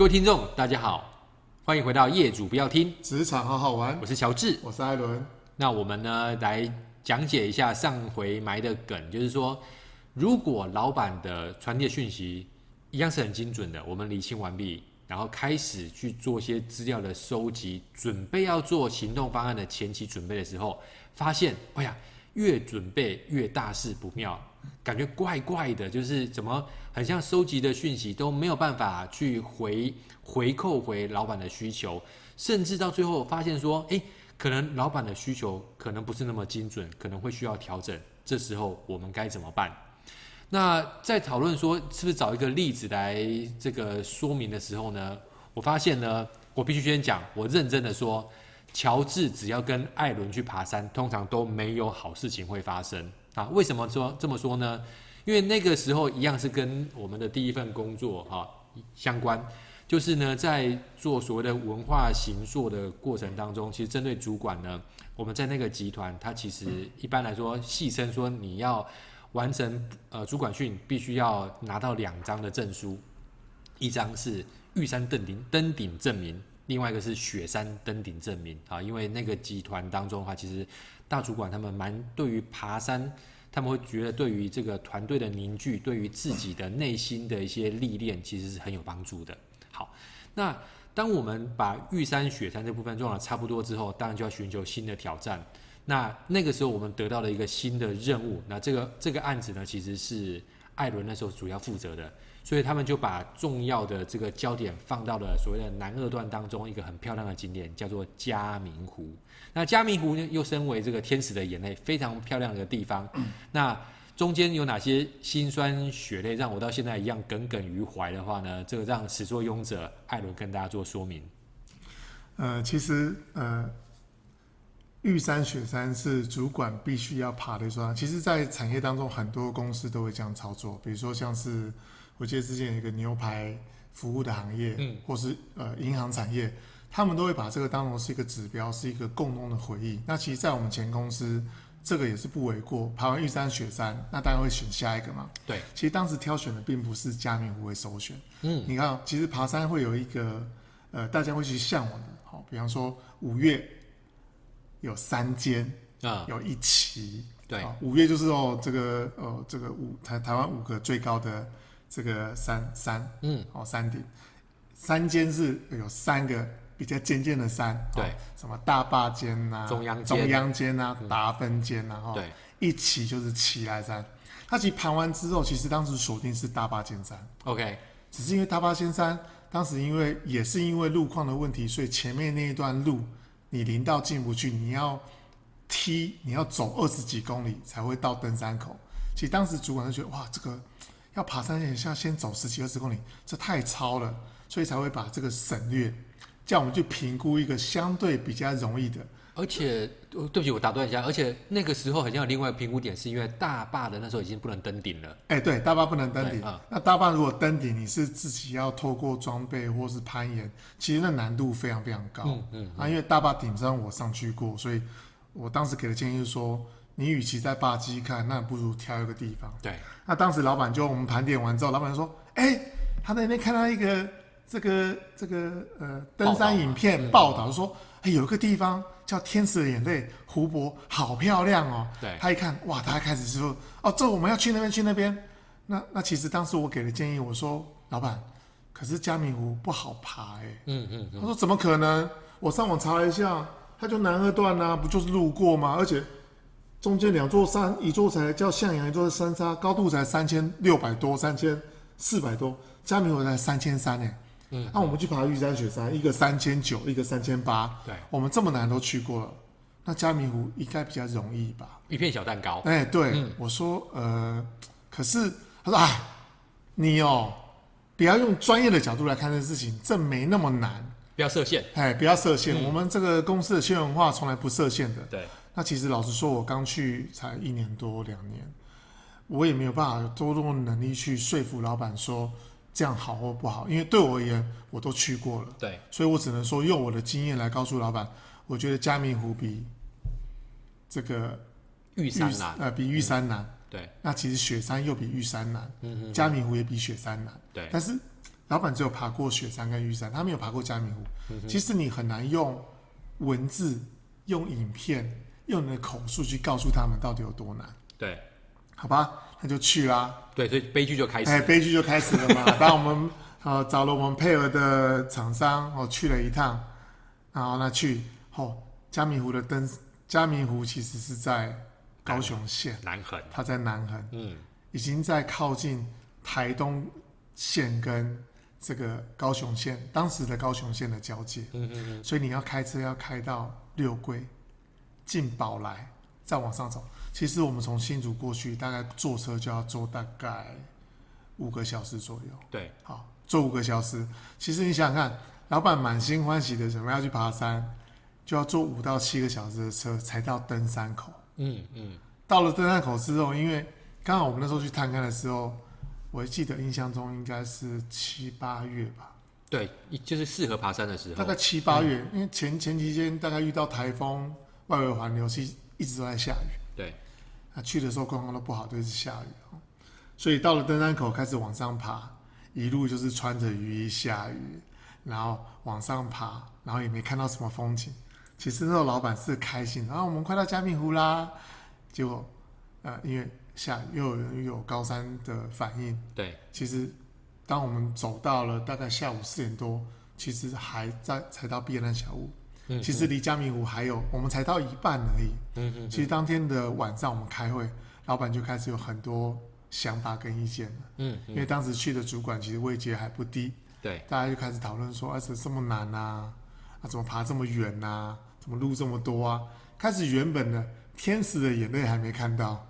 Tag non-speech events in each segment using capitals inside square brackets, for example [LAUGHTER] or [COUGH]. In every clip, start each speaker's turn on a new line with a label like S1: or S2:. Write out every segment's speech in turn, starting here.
S1: 各位听众，大家好，欢迎回到业主不要听
S2: 职场好好玩。
S1: 我是乔治，
S2: 我是艾伦。
S1: 那我们呢，来讲解一下上回埋的梗，就是说，如果老板的传递讯息一样是很精准的，我们理清完毕，然后开始去做一些资料的收集，准备要做行动方案的前期准备的时候，发现，哎呀，越准备越大事不妙。感觉怪怪的，就是怎么很像收集的讯息都没有办法去回回扣回老板的需求，甚至到最后发现说，诶，可能老板的需求可能不是那么精准，可能会需要调整。这时候我们该怎么办？那在讨论说是不是找一个例子来这个说明的时候呢，我发现呢，我必须先讲，我认真的说，乔治只要跟艾伦去爬山，通常都没有好事情会发生。啊，为什么说这么说呢？因为那个时候一样是跟我们的第一份工作哈、啊、相关，就是呢，在做所谓的文化形塑的过程当中，其实针对主管呢，我们在那个集团，它其实一般来说戏称说你要完成呃主管训，必须要拿到两张的证书，一张是玉山登顶登顶证明，另外一个是雪山登顶证明啊，因为那个集团当中的话，其实。大主管他们蛮对于爬山，他们会觉得对于这个团队的凝聚，对于自己的内心的一些历练，其实是很有帮助的。好，那当我们把玉山、雪山这部分做了差不多之后，当然就要寻求新的挑战。那那个时候我们得到了一个新的任务，那这个这个案子呢，其实是艾伦那时候主要负责的。所以他们就把重要的这个焦点放到了所谓的南二段当中一个很漂亮的景点，叫做嘉明湖。那嘉明湖呢，又称为这个天使的眼泪，非常漂亮的地方。嗯、那中间有哪些辛酸血泪，让我到现在一样耿耿于怀的话呢？这个让始作俑者艾伦跟大家做说明。
S2: 呃，其实呃，玉山雪山是主管必须要爬的一座山。其实，在产业当中，很多公司都会这样操作，比如说像是。我记得之前有一个牛排服务的行业，嗯，或是呃银行产业，他们都会把这个当成是一个指标，是一个共同的回忆。那其实，在我们前公司，这个也是不为过。爬完玉山雪山，那当然会选下一个嘛。
S1: 对，
S2: 其实当时挑选的并不是嘉明湖为首选。嗯，你看，其实爬山会有一个呃，大家会去向往的，好，比方说五岳有三间啊，有一期。对，五月就是哦，这个哦，这个五台台湾五个最高的。这个山山，嗯，哦，山顶，山间是有三个比较尖尖的山，对，哦、什么大坝尖呐、啊，中央中央尖呐、啊，达芬尖呐，哈，对，一起就是奇来山。它其实盘完之后，其实当时锁定是大坝尖山，OK，只是因为大坝尖山当时因为也是因为路况的问题，所以前面那一段路你林道进不去，你要踢，你要走二十几公里才会到登山口。其实当时主管就觉得哇，这个。要爬山前，要先走十几二十公里，这太超了，所以才会把这个省略，叫我们去评估一个相对比较容易的。
S1: 而且，对不起，我打断一下，而且那个时候好像有另外评估点，是因为大坝的那时候已经不能登顶了。
S2: 哎、欸，对，大坝不能登顶。啊、那大坝如果登顶，你是自己要透过装备或是攀岩，其实那难度非常非常高。嗯嗯，嗯。啊，因为大坝顶上我上去过，所以我当时给的建议是说。你与其在坝基看，那不如挑一个地方。对，那当时老板就我们盘点完之后，老板说：“哎、他在那边看到一个这个这个呃登山影片报道，说有一个地方叫天使的眼泪湖泊，好漂亮哦。”对，他一看哇，他开始说：“哦，这我们要去那边去那边。”那那其实当时我给的建议，我说：“老板，可是嘉明湖不好爬哎、欸。嗯”嗯嗯，他说：“怎么可能？我上网查了一下，它就南二段啊，不就是路过吗？而且。”中间两座山，一座才叫向阳，一座是三叉，高度才三千六百多，三千四百多，嘉明湖才三千三呢。嗯，那、啊、我们去爬玉山雪山，一个三千九，一个三千八。对，我们这么难都去过了，那嘉明湖应该比较容易吧？
S1: 一片小蛋糕。
S2: 哎、欸，对，嗯、我说，呃，可是他说啊，你哦，不要用专业的角度来看这事情，这没那么难，
S1: 不要设限。
S2: 哎，不要设限、嗯，我们这个公司的企业文化从来不设限的。对。那其实老实说，我刚去才一年多两年，我也没有办法有多多能力去说服老板说这样好或不好，因为对我而言，我都去过了。对，所以我只能说用我的经验来告诉老板，我觉得加明湖比这个
S1: 玉山难，
S2: 呃，比玉山难。
S1: 对，
S2: 那其实雪山又比玉山难，嗯，嘉明湖也比雪山难。对，但是老板只有爬过雪山跟玉山，他没有爬过加明湖。嗯、其实你很难用文字、用影片、用你的口述去告诉他们到底有多难。
S1: 对，
S2: 好吧，那就去啦。
S1: 对，所以悲剧就开始。哎，
S2: 悲剧就开始了嘛。当我们呃找了我们配合的厂商，哦去了一趟，然后那去哦嘉明湖的登嘉明湖其实是在高雄县
S1: 南横，
S2: 它在南横，嗯，已经在靠近台东县跟这个高雄县当时的高雄县的交界，嗯嗯嗯，所以你要开车要开到六龟，进宝来，再往上走。其实我们从新竹过去，大概坐车就要坐大概五个小时左右。
S1: 对，
S2: 好，坐五个小时。其实你想想看，老板满心欢喜的准备要去爬山，就要坐五到七个小时的车才到登山口。嗯嗯。到了登山口之后，因为刚好我们那时候去探勘的时候。我记得印象中应该是七八月吧，
S1: 对，就是适合爬山的时候。
S2: 大概七八月，嗯、因为前前期间大概遇到台风、外围环流，其实一直都在下雨。
S1: 对，
S2: 啊，去的时候状况都不好，都是下雨。所以到了登山口开始往上爬，一路就是穿着雨衣下雨，然后往上爬，然后也没看到什么风景。其实那时候老板是开心的，啊，我们快到嘉明湖啦。结果，呃，因为下又有人有高山的反应，
S1: 对，
S2: 其实当我们走到了大概下午四点多，其实还在才到避难小屋，嗯，其实离嘉明湖还有我们才到一半而已，嗯嗯，其实当天的晚上我们开会，老板就开始有很多想法跟意见了，嗯，因为当时去的主管其实位阶还不低，
S1: 对，
S2: 大家就开始讨论说，而且这么难啊，啊怎么爬这么远啊，怎么路这么多啊，开始原本的天使的眼泪还没看到。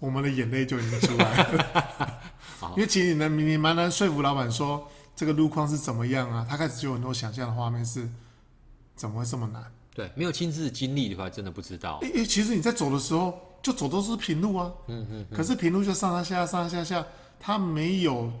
S2: 我们的眼泪就已经出来了，[LAUGHS] 因为其实你能你蛮难说服老板说这个路况是怎么样啊？他开始就有很多想象的画面是，怎么会这么难？
S1: 对，没有亲自经历的话，真的不知道。
S2: 诶，其实你在走的时候，就走都是平路啊。嗯嗯。可是平路就上上下下上上下下，它没有。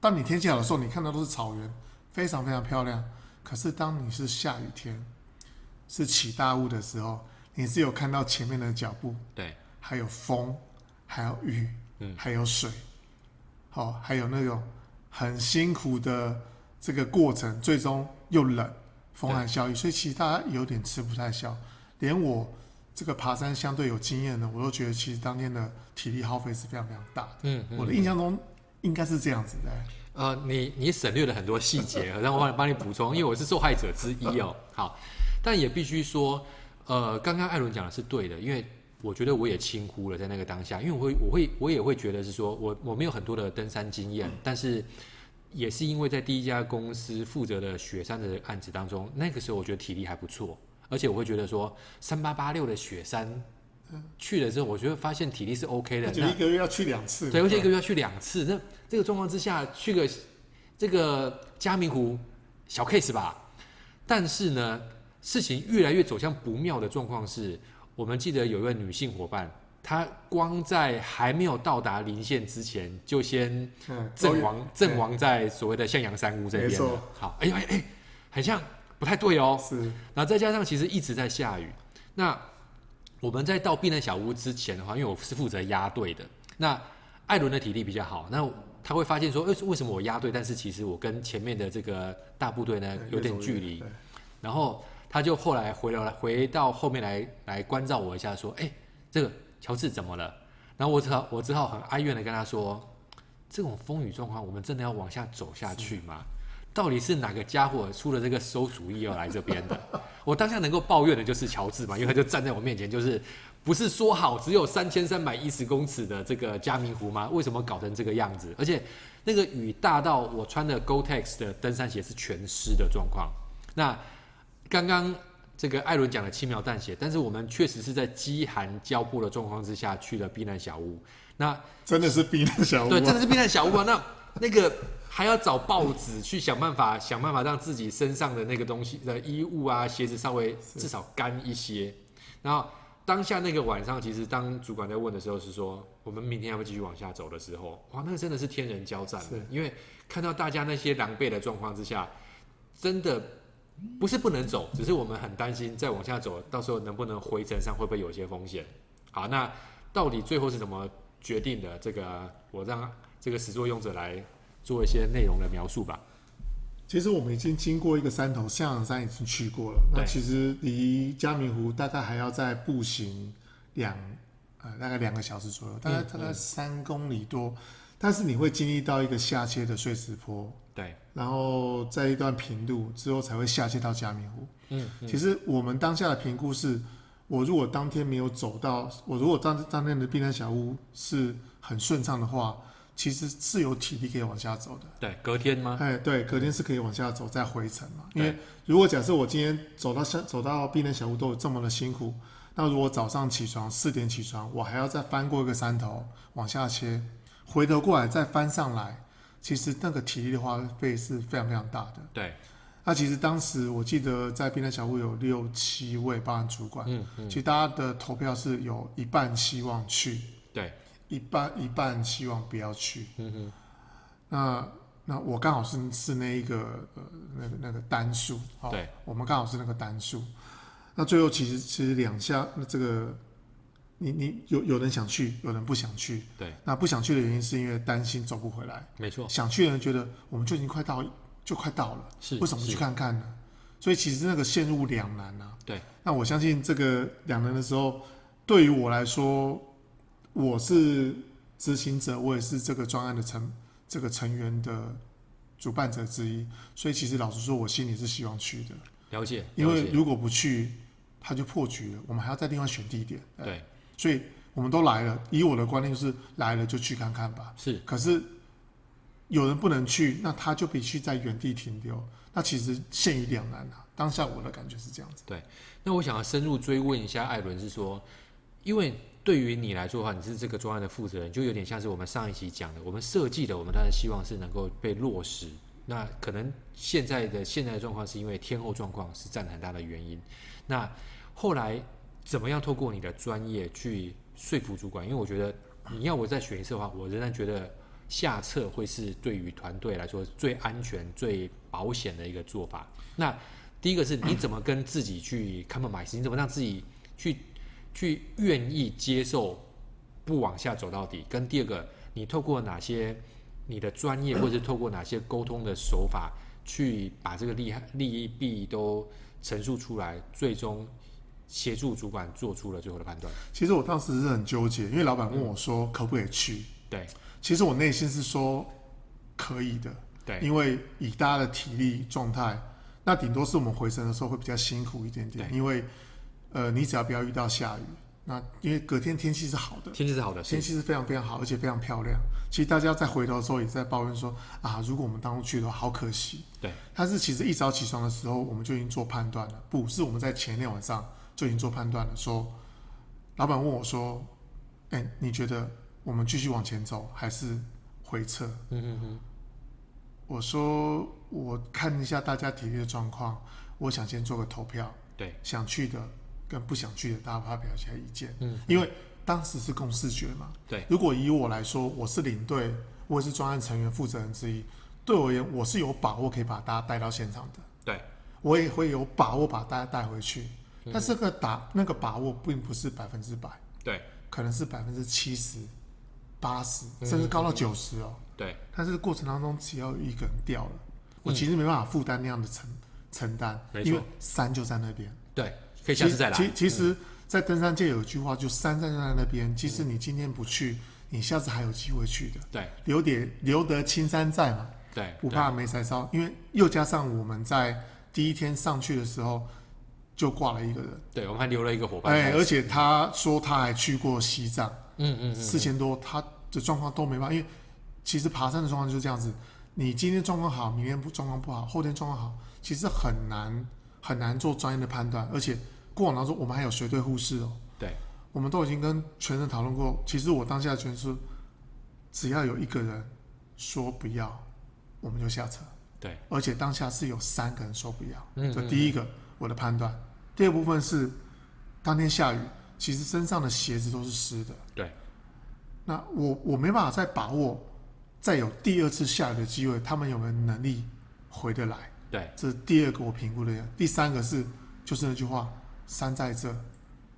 S2: 当你天气好的时候，你看到都是草原，非常非常漂亮。可是当你是下雨天，是起大雾的时候，你是有看到前面的脚步，
S1: 对，
S2: 还有风。还有雨，嗯，还有水，好、哦，还有那种很辛苦的这个过程，最终又冷，风寒效应，所以其实大家有点吃不太消。连我这个爬山相对有经验的，我都觉得其实当天的体力耗费是非常非常大的。嗯，嗯，我的印象中应该是这样子的。
S1: 呃，你你省略了很多细节，让我帮你帮你补充，因为我是受害者之一哦。[LAUGHS] 好，但也必须说，呃，刚刚艾伦讲的是对的，因为。我觉得我也轻忽了在那个当下，因为我会，我会，我也会觉得是说，我我没有很多的登山经验，但是也是因为在第一家公司负责的雪山的案子当中，那个时候我觉得体力还不错，而且我会觉得说三八八六的雪山去了之后，我觉得发现体力是 OK 的，
S2: 就一个月要去两次，
S1: 对，而且一个月要去两次，那这个状况之下去个这个嘉明湖小 case 吧，但是呢，事情越来越走向不妙的状况是。我们记得有一位女性伙伴，她光在还没有到达临线之前，就先阵亡，阵、嗯、亡在所谓的向阳山屋这边了。好，哎呦哎哎，很像不太对哦。是。然后再加上其实一直在下雨。那我们在到避难小屋之前的话，因为我是负责压队的，那艾伦的体力比较好，那他会发现说，为为什么我压队，但是其实我跟前面的这个大部队呢有点距离，然后。他就后来回来，回到后面来来关照我一下，说：“哎，这个乔治怎么了？”然后我只好我只好很哀怨的跟他说：“这种风雨状况，我们真的要往下走下去吗？到底是哪个家伙出了这个馊主意要来这边的？” [LAUGHS] 我当下能够抱怨的就是乔治嘛，因为他就站在我面前，就是不是说好只有三千三百一十公尺的这个加明湖吗？为什么搞成这个样子？而且那个雨大到我穿的 g o t e x 的登山鞋是全湿的状况，那。刚刚这个艾伦讲的轻描淡写，但是我们确实是在饥寒交迫的状况之下去了避难小屋。那
S2: 真的是避难小屋，
S1: 对，真的是避难小屋啊。那 [LAUGHS] 那个还要找报纸去想办法，想办法让自己身上的那个东西的衣物啊、鞋子稍微至少干一些。然后当下那个晚上，其实当主管在问的时候是说，我们明天要不要继续往下走的时候，哇，那个真的是天人交战，因为看到大家那些狼狈的状况之下，真的。不是不能走，只是我们很担心再往下走，到时候能不能回程上会不会有些风险？好，那到底最后是怎么决定的？这个我让这个始作俑者来做一些内容的描述吧。
S2: 其实我们已经经过一个山头，象山已经去过了。那其实离嘉明湖大概还要再步行两呃大概两个小时左右，大概大概三公里多。嗯嗯、但是你会经历到一个下切的碎石坡，
S1: 对，
S2: 然后在一段平路之后才会下切到加明湖。
S1: 嗯，嗯
S2: 其实我们当下的评估是，我如果当天没有走到，我如果当当天的避难小屋是很顺畅的话。其实是有体力可以往下走的。
S1: 对，隔天吗？
S2: 哎，对，隔天是可以往下走再回程嘛。因为如果假设我今天走到下走到避难小屋都有这么的辛苦，那如果早上起床四点起床，我还要再翻过一个山头往下切，回头过来再翻上来，其实那个体力的花费是非常非常大的。
S1: 对。
S2: 那其实当时我记得在冰山小屋有六七位保安主管，
S1: 嗯嗯，
S2: 其实大家的投票是有一半希望去。
S1: 对。
S2: 一半一半希望不要去，
S1: 嗯哼，
S2: 那那我刚好是是那一个呃那个那个单数，
S1: 对，
S2: 我们刚好是那个单数。那最后其实其实两下，那这个你你有有人想去，有人不想去，
S1: 对。
S2: 那不想去的原因是因为担心走不回来，
S1: 没错。
S2: 想去的人觉得我们就已经快到，就快到了，
S1: 是
S2: 为什么不去看看呢？所以其实那个陷入两难啊。
S1: 对。
S2: 那我相信这个两难的时候，对于我来说。我是执行者，我也是这个专案的成这个成员的主办者之一，所以其实老实说，我心里是希望去的。
S1: 了解，了解。
S2: 因为如果不去，他就破局了，我们还要在另外选地点。
S1: 对，
S2: 所以我们都来了。以我的观念就是，来了就去看看吧。
S1: 是。
S2: 可是有人不能去，那他就必须在原地停留。那其实陷于两难啊。当下我的感觉是这样子。
S1: 对。那我想要深入追问一下艾伦，是说，因为。对于你来说的话，你是这个专案的负责人，就有点像是我们上一期讲的，我们设计的，我们当然希望是能够被落实。那可能现在的现在的状况是因为天候状况是占很大的原因。那后来怎么样透过你的专业去说服主管？因为我觉得你要我再选一次的话，我仍然觉得下策会是对于团队来说最安全、最保险的一个做法。那第一个是你怎么跟自己去 compromise？你怎么让自己去？去愿意接受不往下走到底，跟第二个，你透过哪些你的专业，或者是透过哪些沟通的手法，去把这个利害利弊都陈述出来，最终协助主管做出了最后的判断。
S2: 其实我当时是很纠结，因为老板问我说可不可以去？
S1: 对，
S2: 其实我内心是说可以的。
S1: 对，
S2: 因为以大家的体力状态，那顶多是我们回程的时候会比较辛苦一点点，因为。呃，你只要不要遇到下雨，那因为隔天天气是好的，
S1: 天气是好的，
S2: 天气是非常非常好，而且非常漂亮。其实大家在回头的时候也在抱怨说啊，如果我们当初去的话，好可惜。
S1: 对，
S2: 但是其实一早起床的时候，我们就已经做判断了，不是我们在前一天晚上就已经做判断了。说，老板问我说，哎，你觉得我们继续往前走还是回撤？
S1: 嗯嗯嗯。
S2: 我说，我看一下大家体力的状况，我想先做个投票。
S1: 对，
S2: 想去的。跟不想去的，大家发表一下意见。
S1: 嗯，
S2: 因为当时是共识决嘛。
S1: 对，
S2: 如果以我来说，我是领队，我也是专案成员负责人之一，对我而言，我是有把握可以把大家带到现场的。
S1: 对，
S2: 我也会有把握把大家带回去。嗯、但是这个打那个把握并不是百分之百。
S1: 对，
S2: 可能是百分之七十、八十，甚至高到九十哦。
S1: 对，
S2: 但是过程当中，只要有一个人掉了，我其实没办法负担那样的承承担，因为山就在那边。
S1: 对。可以下次再来。
S2: 其其实，在登山界有一句话，就山在在那边。即使你今天不去，你下次还有机会去的。
S1: 对，
S2: 留点留得青山在嘛。
S1: 对，
S2: 不怕没柴烧。因为又加上我们在第一天上去的时候，就挂了一个人。
S1: 对，我们还留了一个伙伴。
S2: 哎，而且他说他还去过西藏。
S1: 嗯嗯。
S2: 四千多，他的状况都没办法。因为其实爬山的状况就是这样子，你今天状况好，明天不状况不好，后天状况好，其实很难很难做专业的判断，而且。过往当中，我们还有随队护士哦。
S1: 对，
S2: 我们都已经跟全人讨论过。其实我当下全是，只要有一个人说不要，我们就下车。
S1: 对，
S2: 而且当下是有三个人说不要。
S1: 嗯，
S2: 这第一个我的判断。第二部分是当天下雨，其实身上的鞋子都是湿的。
S1: 对，
S2: 那我我没办法再把握再有第二次下雨的机会，他们有没有能力回得来？
S1: 对，
S2: 这是第二个我评估的。第三个是就是那句话。山在这，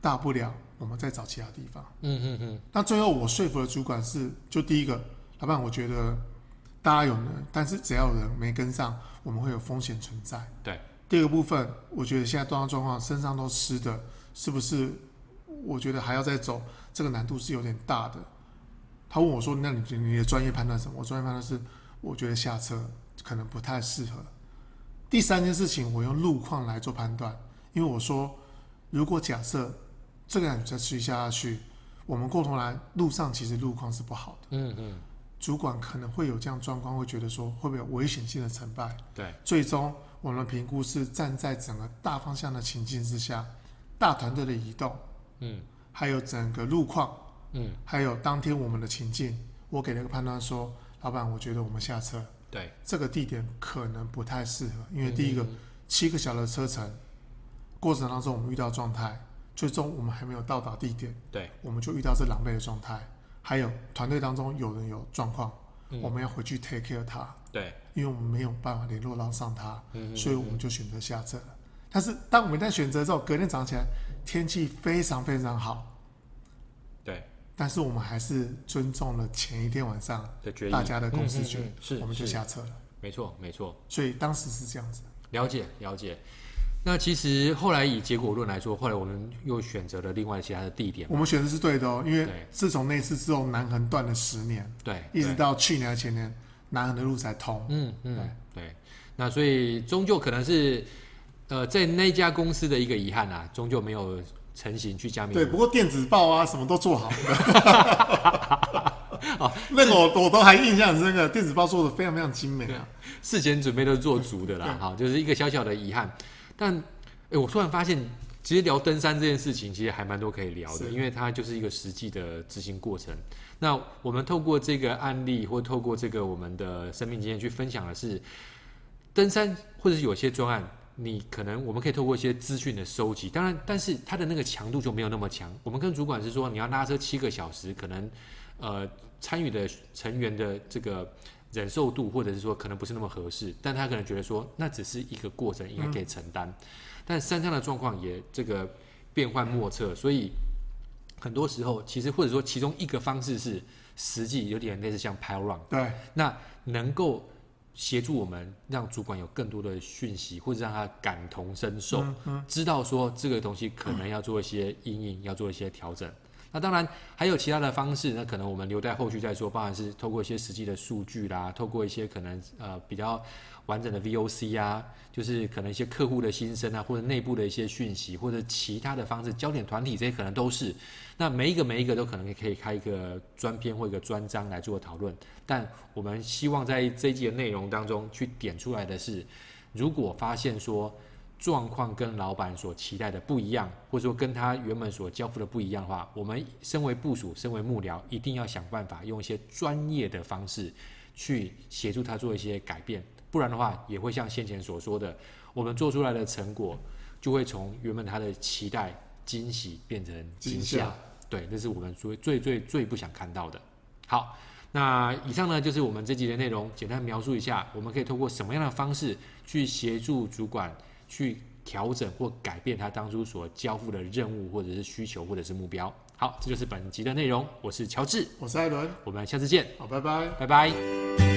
S2: 大不了我们再找其他地方。
S1: 嗯嗯嗯。
S2: 那最后我说服的主管是，就第一个，老板，我觉得大家有能，但是只要有人没跟上，我们会有风险存在。
S1: 对。
S2: 第二个部分，我觉得现在状况状况，身上都湿的，是不是？我觉得还要再走，这个难度是有点大的。他问我说：“那你你的专业判断什么？”我专业判断是，我觉得下车可能不太适合。第三件事情，我用路况来做判断，因为我说，如果假设这个人再持续下去，我们共同来路上其实路况是不好的。嗯嗯。主管可能会有这样状况，会觉得说会不会有危险性的成败？
S1: 对。
S2: 最终我们评估是站在整个大方向的情境之下，大团队的移动，嗯，还有整个路况，嗯，还有当天我们的情境，我给了一个判断说，老板，我觉得我们下车。
S1: 对，
S2: 这个地点可能不太适合，因为第一个七个小时的车程，过程当中我们遇到状态，最终我们还没有到达地点，
S1: 对，
S2: 我们就遇到这狼狈的状态。还有团队当中有人有状况，我们要回去 take care 他，
S1: 对，
S2: 因为我们没有办法联络到上他，所以我们就选择下车。但是当我们在选择之后，隔天早上起来天气非常非常好，
S1: 对。
S2: 但是我们还是尊重了前一天晚上的大家的共识决，
S1: 是，
S2: 我们就下车了。
S1: 没错，没错。
S2: 所以当时是这样子。
S1: 了解，了解。那其实后来以结果论来说，后来我们又选择了另外其他的地点。
S2: 我们选的是对的哦，因为自从那次之后，南横断了十年，
S1: 对，
S2: 一直到去年前年，南横的路才通。
S1: 嗯嗯，对对。那所以终究可能是，呃，在那家公司的一个遗憾啊，终究没有。成型去加冕。
S2: 对，不过电子报啊，什么都做好了。[LAUGHS] 哦，那个我我都还印象很深刻，电子报做的非常非常精美啊，
S1: 事前准备都做足的啦。好，就是一个小小的遗憾。但，哎，我突然发现，其实聊登山这件事情，其实还蛮多可以聊的，因为它就是一个实际的执行过程。那我们透过这个案例，或透过这个我们的生命经验去分享的是，登山或者是有些专案。你可能我们可以透过一些资讯的收集，当然，但是它的那个强度就没有那么强。我们跟主管是说，你要拉车七个小时，可能呃参与的成员的这个忍受度，或者是说可能不是那么合适，但他可能觉得说那只是一个过程，应该可以承担。嗯、但山上的状况也这个变幻莫测，所以很多时候其实或者说其中一个方式是实际有点类似像 pile run，
S2: 对，
S1: 那能够。协助我们，让主管有更多的讯息，或者让他感同身受，嗯嗯、知道说这个东西可能要做一些阴影，要做一些调整。那当然还有其他的方式，那可能我们留在后续再说。包含是透过一些实际的数据啦，透过一些可能呃比较完整的 VOC 啊，就是可能一些客户的心声啊，或者内部的一些讯息，或者其他的方式，焦点团体这些可能都是。那每一个每一个都可能可以开一个专篇或一个专章来做讨论。但我们希望在这一季的内容当中去点出来的是，如果发现说。状况跟老板所期待的不一样，或者说跟他原本所交付的不一样的话，我们身为部署、身为幕僚，一定要想办法用一些专业的方式去协助他做一些改变，不然的话，也会像先前所说的，我们做出来的成果就会从原本他的期待惊喜变成惊吓。对，这是我们最最最最不想看到的。好，那以上呢就是我们这集的内容，简单描述一下，我们可以通过什么样的方式去协助主管。去调整或改变他当初所交付的任务，或者是需求，或者是目标。好，这就是本集的内容。我是乔治，
S2: 我是艾伦，
S1: 我们下次见。
S2: 好，拜拜，
S1: 拜拜。